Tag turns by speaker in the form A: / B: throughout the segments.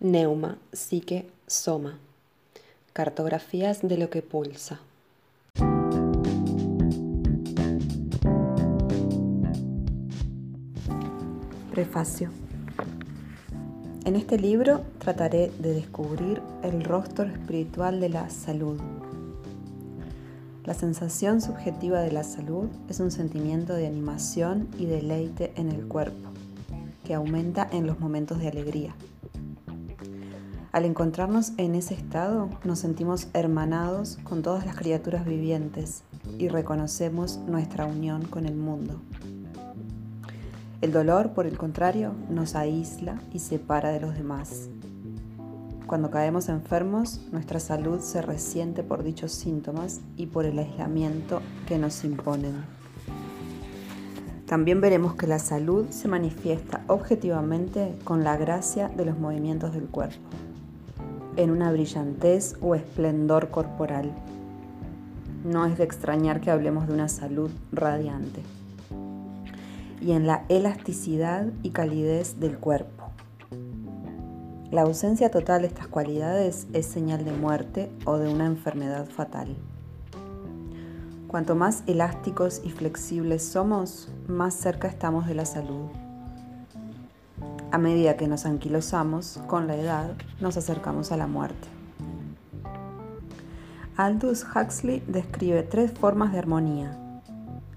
A: Neuma, Psique, Soma. Cartografías de lo que pulsa. Prefacio. En este libro trataré de descubrir el rostro espiritual de la salud. La sensación subjetiva de la salud es un sentimiento de animación y deleite en el cuerpo, que aumenta en los momentos de alegría al encontrarnos en ese estado, nos sentimos hermanados con todas las criaturas vivientes y reconocemos nuestra unión con el mundo. El dolor, por el contrario, nos aísla y separa de los demás. Cuando caemos enfermos, nuestra salud se resiente por dichos síntomas y por el aislamiento que nos imponen. También veremos que la salud se manifiesta objetivamente con la gracia de los movimientos del cuerpo en una brillantez o esplendor corporal. No es de extrañar que hablemos de una salud radiante. Y en la elasticidad y calidez del cuerpo. La ausencia total de estas cualidades es señal de muerte o de una enfermedad fatal. Cuanto más elásticos y flexibles somos, más cerca estamos de la salud. A medida que nos anquilosamos con la edad, nos acercamos a la muerte. Aldous Huxley describe tres formas de armonía,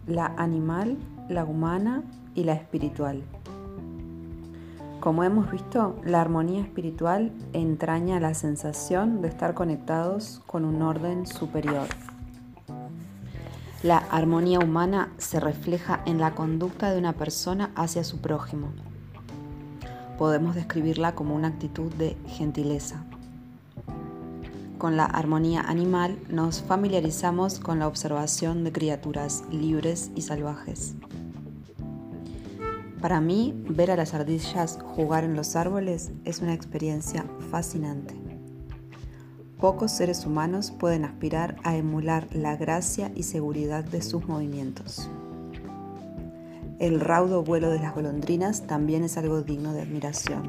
A: la animal, la humana y la espiritual. Como hemos visto, la armonía espiritual entraña la sensación de estar conectados con un orden superior. La armonía humana se refleja en la conducta de una persona hacia su prójimo podemos describirla como una actitud de gentileza. Con la armonía animal nos familiarizamos con la observación de criaturas libres y salvajes. Para mí, ver a las ardillas jugar en los árboles es una experiencia fascinante. Pocos seres humanos pueden aspirar a emular la gracia y seguridad de sus movimientos. El raudo vuelo de las golondrinas también es algo digno de admiración.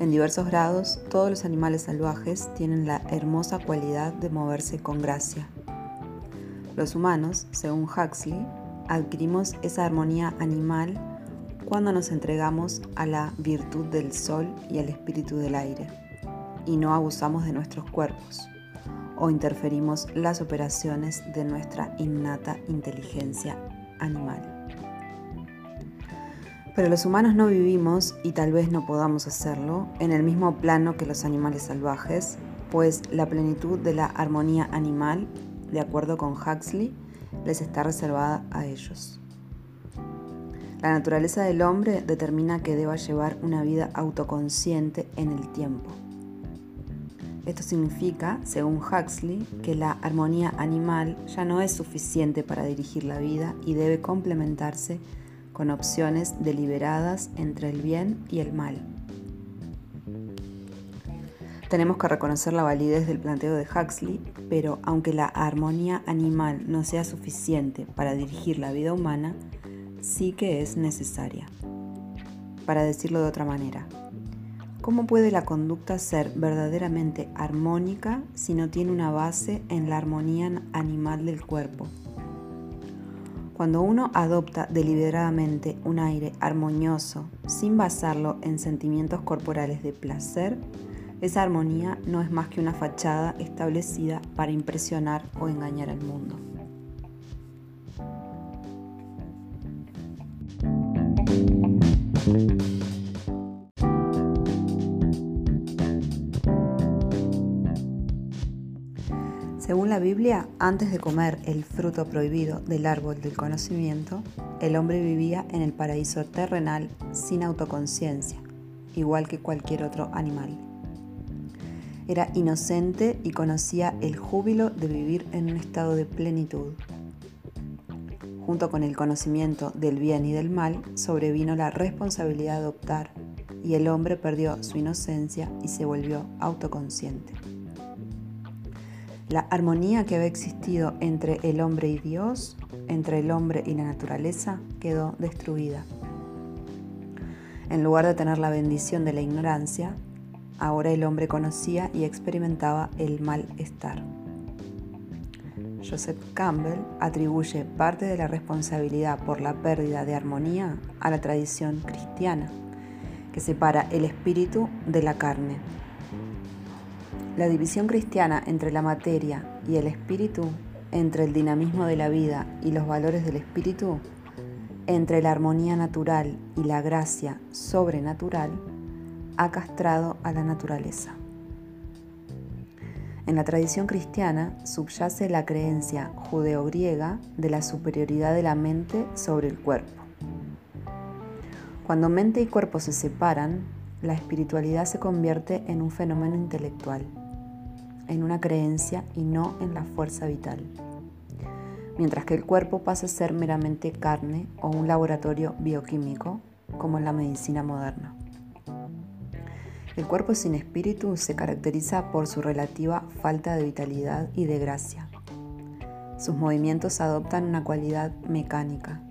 A: En diversos grados, todos los animales salvajes tienen la hermosa cualidad de moverse con gracia. Los humanos, según Huxley, adquirimos esa armonía animal cuando nos entregamos a la virtud del sol y al espíritu del aire, y no abusamos de nuestros cuerpos o interferimos las operaciones de nuestra innata inteligencia animal. Pero los humanos no vivimos, y tal vez no podamos hacerlo, en el mismo plano que los animales salvajes, pues la plenitud de la armonía animal, de acuerdo con Huxley, les está reservada a ellos. La naturaleza del hombre determina que deba llevar una vida autoconsciente en el tiempo. Esto significa, según Huxley, que la armonía animal ya no es suficiente para dirigir la vida y debe complementarse con opciones deliberadas entre el bien y el mal. Tenemos que reconocer la validez del planteo de Huxley, pero aunque la armonía animal no sea suficiente para dirigir la vida humana, sí que es necesaria. Para decirlo de otra manera, ¿Cómo puede la conducta ser verdaderamente armónica si no tiene una base en la armonía animal del cuerpo? Cuando uno adopta deliberadamente un aire armonioso sin basarlo en sentimientos corporales de placer, esa armonía no es más que una fachada establecida para impresionar o engañar al mundo. Según la Biblia, antes de comer el fruto prohibido del árbol del conocimiento, el hombre vivía en el paraíso terrenal sin autoconciencia, igual que cualquier otro animal. Era inocente y conocía el júbilo de vivir en un estado de plenitud. Junto con el conocimiento del bien y del mal, sobrevino la responsabilidad de adoptar y el hombre perdió su inocencia y se volvió autoconsciente. La armonía que había existido entre el hombre y Dios, entre el hombre y la naturaleza, quedó destruida. En lugar de tener la bendición de la ignorancia, ahora el hombre conocía y experimentaba el malestar. Joseph Campbell atribuye parte de la responsabilidad por la pérdida de armonía a la tradición cristiana, que separa el espíritu de la carne. La división cristiana entre la materia y el espíritu, entre el dinamismo de la vida y los valores del espíritu, entre la armonía natural y la gracia sobrenatural, ha castrado a la naturaleza. En la tradición cristiana subyace la creencia judeo-griega de la superioridad de la mente sobre el cuerpo. Cuando mente y cuerpo se separan, la espiritualidad se convierte en un fenómeno intelectual, en una creencia y no en la fuerza vital, mientras que el cuerpo pasa a ser meramente carne o un laboratorio bioquímico, como en la medicina moderna. El cuerpo sin espíritu se caracteriza por su relativa falta de vitalidad y de gracia. Sus movimientos adoptan una cualidad mecánica,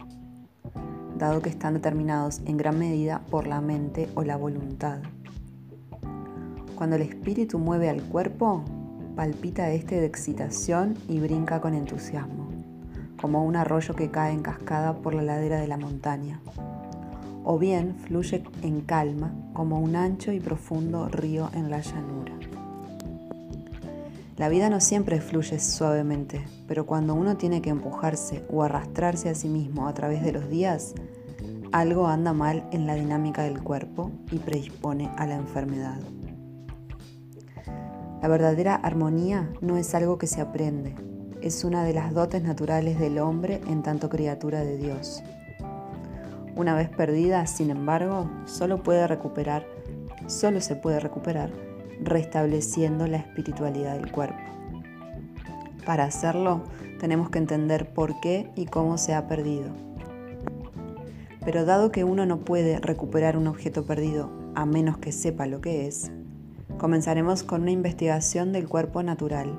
A: dado que están determinados en gran medida por la mente o la voluntad. Cuando el espíritu mueve al cuerpo, palpita este de excitación y brinca con entusiasmo, como un arroyo que cae en cascada por la ladera de la montaña o bien fluye en calma como un ancho y profundo río en la llanura. La vida no siempre fluye suavemente, pero cuando uno tiene que empujarse o arrastrarse a sí mismo a través de los días, algo anda mal en la dinámica del cuerpo y predispone a la enfermedad. La verdadera armonía no es algo que se aprende, es una de las dotes naturales del hombre en tanto criatura de Dios. Una vez perdida, sin embargo, solo puede recuperar, solo se puede recuperar restableciendo la espiritualidad del cuerpo. Para hacerlo, tenemos que entender por qué y cómo se ha perdido. Pero dado que uno no puede recuperar un objeto perdido a menos que sepa lo que es, comenzaremos con una investigación del cuerpo natural,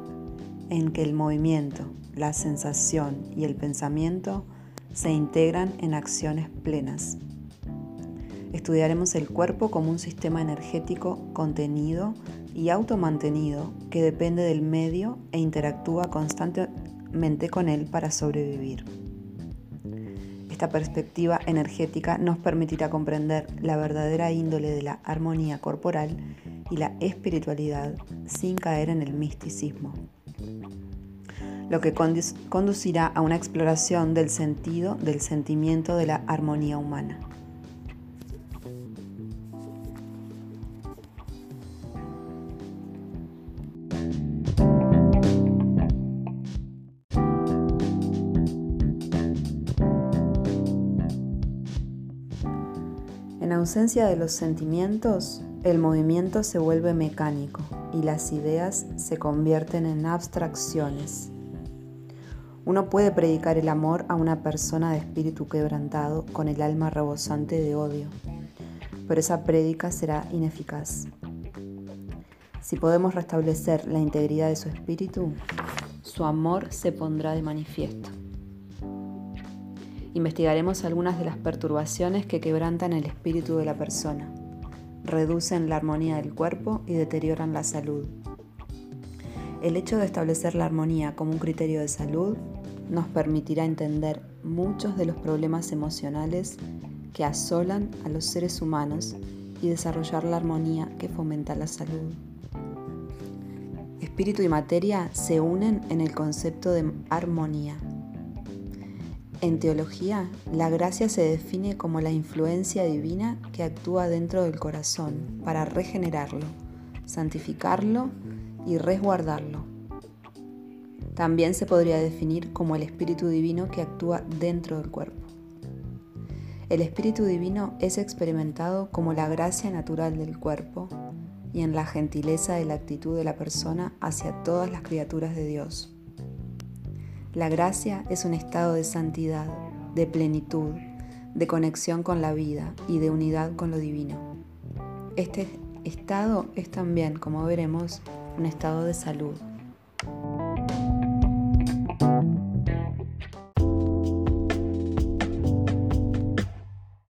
A: en que el movimiento, la sensación y el pensamiento se integran en acciones plenas. Estudiaremos el cuerpo como un sistema energético contenido y automantenido que depende del medio e interactúa constantemente con él para sobrevivir. Esta perspectiva energética nos permitirá comprender la verdadera índole de la armonía corporal y la espiritualidad sin caer en el misticismo lo que conducirá a una exploración del sentido del sentimiento de la armonía humana. Ausencia de los sentimientos, el movimiento se vuelve mecánico y las ideas se convierten en abstracciones. Uno puede predicar el amor a una persona de espíritu quebrantado con el alma rebosante de odio, pero esa prédica será ineficaz. Si podemos restablecer la integridad de su espíritu, su amor se pondrá de manifiesto. Investigaremos algunas de las perturbaciones que quebrantan el espíritu de la persona, reducen la armonía del cuerpo y deterioran la salud. El hecho de establecer la armonía como un criterio de salud nos permitirá entender muchos de los problemas emocionales que asolan a los seres humanos y desarrollar la armonía que fomenta la salud. Espíritu y materia se unen en el concepto de armonía. En teología, la gracia se define como la influencia divina que actúa dentro del corazón para regenerarlo, santificarlo y resguardarlo. También se podría definir como el Espíritu Divino que actúa dentro del cuerpo. El Espíritu Divino es experimentado como la gracia natural del cuerpo y en la gentileza de la actitud de la persona hacia todas las criaturas de Dios. La gracia es un estado de santidad, de plenitud, de conexión con la vida y de unidad con lo divino. Este estado es también, como veremos, un estado de salud.